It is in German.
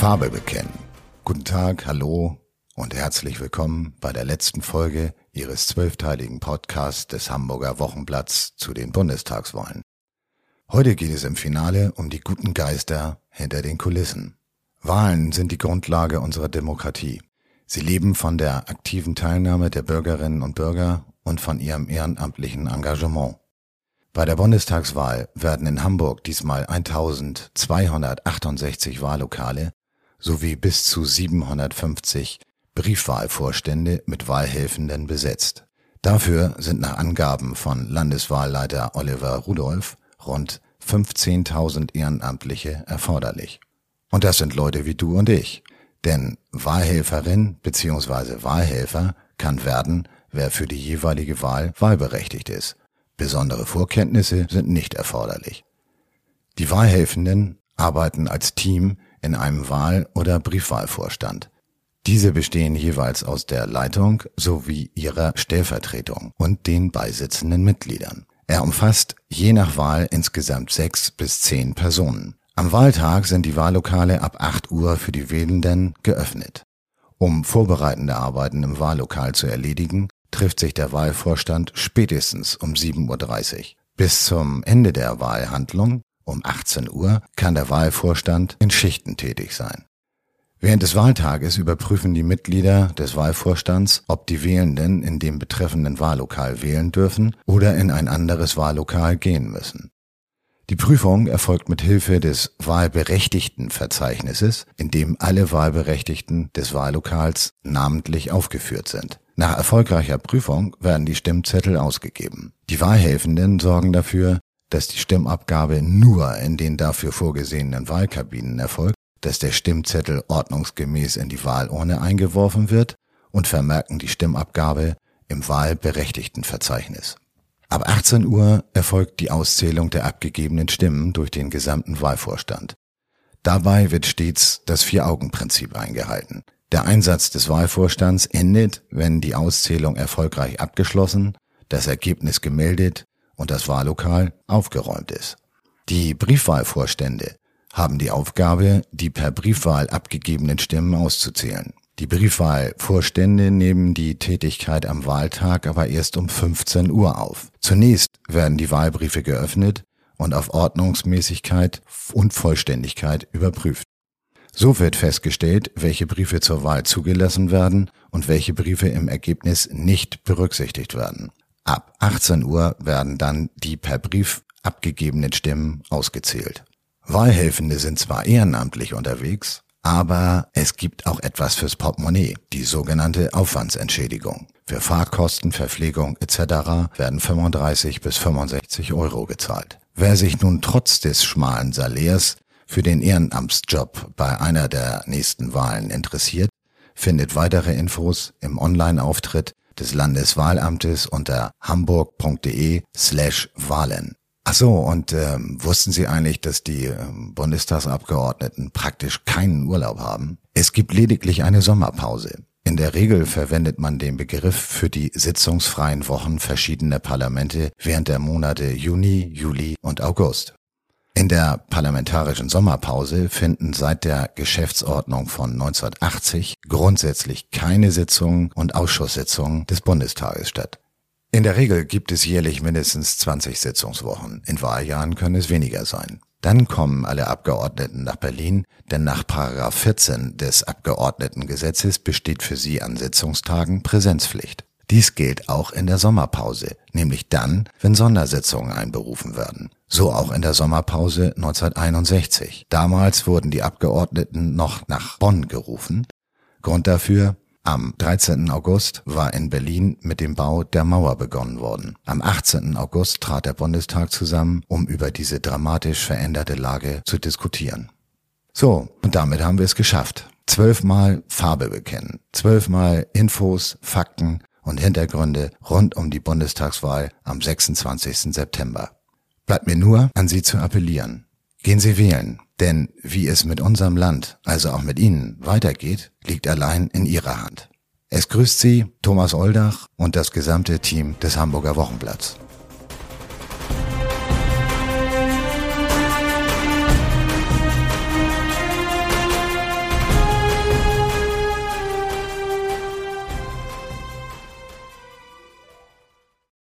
Farbe bekennen. Guten Tag, hallo und herzlich willkommen bei der letzten Folge Ihres zwölfteiligen Podcasts des Hamburger Wochenblatts zu den Bundestagswahlen. Heute geht es im Finale um die guten Geister hinter den Kulissen. Wahlen sind die Grundlage unserer Demokratie. Sie leben von der aktiven Teilnahme der Bürgerinnen und Bürger und von ihrem ehrenamtlichen Engagement. Bei der Bundestagswahl werden in Hamburg diesmal 1268 Wahllokale sowie bis zu 750 Briefwahlvorstände mit Wahlhelfenden besetzt. Dafür sind nach Angaben von Landeswahlleiter Oliver Rudolph rund 15.000 Ehrenamtliche erforderlich. Und das sind Leute wie du und ich. Denn Wahlhelferin bzw. Wahlhelfer kann werden, wer für die jeweilige Wahl wahlberechtigt ist. Besondere Vorkenntnisse sind nicht erforderlich. Die Wahlhelfenden arbeiten als Team in einem Wahl- oder Briefwahlvorstand. Diese bestehen jeweils aus der Leitung sowie ihrer Stellvertretung und den beisitzenden Mitgliedern. Er umfasst je nach Wahl insgesamt sechs bis zehn Personen. Am Wahltag sind die Wahllokale ab 8 Uhr für die Wählenden geöffnet. Um vorbereitende Arbeiten im Wahllokal zu erledigen, trifft sich der Wahlvorstand spätestens um 7.30 Uhr. Bis zum Ende der Wahlhandlung um 18 Uhr kann der Wahlvorstand in Schichten tätig sein. Während des Wahltages überprüfen die Mitglieder des Wahlvorstands, ob die Wählenden in dem betreffenden Wahllokal wählen dürfen oder in ein anderes Wahllokal gehen müssen. Die Prüfung erfolgt mit Hilfe des Wahlberechtigtenverzeichnisses, in dem alle Wahlberechtigten des Wahllokals namentlich aufgeführt sind. Nach erfolgreicher Prüfung werden die Stimmzettel ausgegeben. Die Wahlhelfenden sorgen dafür, dass die Stimmabgabe nur in den dafür vorgesehenen Wahlkabinen erfolgt, dass der Stimmzettel ordnungsgemäß in die Wahlurne eingeworfen wird und vermerken die Stimmabgabe im Wahlberechtigtenverzeichnis. Ab 18 Uhr erfolgt die Auszählung der abgegebenen Stimmen durch den gesamten Wahlvorstand. Dabei wird stets das Vier-Augen-Prinzip eingehalten. Der Einsatz des Wahlvorstands endet, wenn die Auszählung erfolgreich abgeschlossen, das Ergebnis gemeldet und das Wahllokal aufgeräumt ist. Die Briefwahlvorstände haben die Aufgabe, die per Briefwahl abgegebenen Stimmen auszuzählen. Die Briefwahlvorstände nehmen die Tätigkeit am Wahltag aber erst um 15 Uhr auf. Zunächst werden die Wahlbriefe geöffnet und auf Ordnungsmäßigkeit und Vollständigkeit überprüft. So wird festgestellt, welche Briefe zur Wahl zugelassen werden und welche Briefe im Ergebnis nicht berücksichtigt werden. Ab 18 Uhr werden dann die per Brief abgegebenen Stimmen ausgezählt. Wahlhelfende sind zwar ehrenamtlich unterwegs, aber es gibt auch etwas fürs Portemonnaie, die sogenannte Aufwandsentschädigung. Für Fahrkosten, Verpflegung etc. werden 35 bis 65 Euro gezahlt. Wer sich nun trotz des schmalen Salärs für den Ehrenamtsjob bei einer der nächsten Wahlen interessiert, findet weitere Infos im Online-Auftritt des Landeswahlamtes unter hamburg.de slash Wahlen. Ach so, und ähm, wussten Sie eigentlich, dass die ähm, Bundestagsabgeordneten praktisch keinen Urlaub haben? Es gibt lediglich eine Sommerpause. In der Regel verwendet man den Begriff für die sitzungsfreien Wochen verschiedener Parlamente während der Monate Juni, Juli und August. In der parlamentarischen Sommerpause finden seit der Geschäftsordnung von 1980 grundsätzlich keine Sitzungen und Ausschusssitzungen des Bundestages statt. In der Regel gibt es jährlich mindestens 20 Sitzungswochen. In Wahljahren können es weniger sein. Dann kommen alle Abgeordneten nach Berlin, denn nach 14 des Abgeordnetengesetzes besteht für sie an Sitzungstagen Präsenzpflicht. Dies gilt auch in der Sommerpause, nämlich dann, wenn Sondersitzungen einberufen werden. So auch in der Sommerpause 1961. Damals wurden die Abgeordneten noch nach Bonn gerufen. Grund dafür, am 13. August war in Berlin mit dem Bau der Mauer begonnen worden. Am 18. August trat der Bundestag zusammen, um über diese dramatisch veränderte Lage zu diskutieren. So, und damit haben wir es geschafft. Zwölfmal Farbe bekennen, zwölfmal Infos, Fakten und Hintergründe rund um die Bundestagswahl am 26. September. Bleibt mir nur, an Sie zu appellieren. Gehen Sie wählen, denn wie es mit unserem Land, also auch mit Ihnen, weitergeht, liegt allein in Ihrer Hand. Es grüßt Sie Thomas Oldach und das gesamte Team des Hamburger Wochenblatts.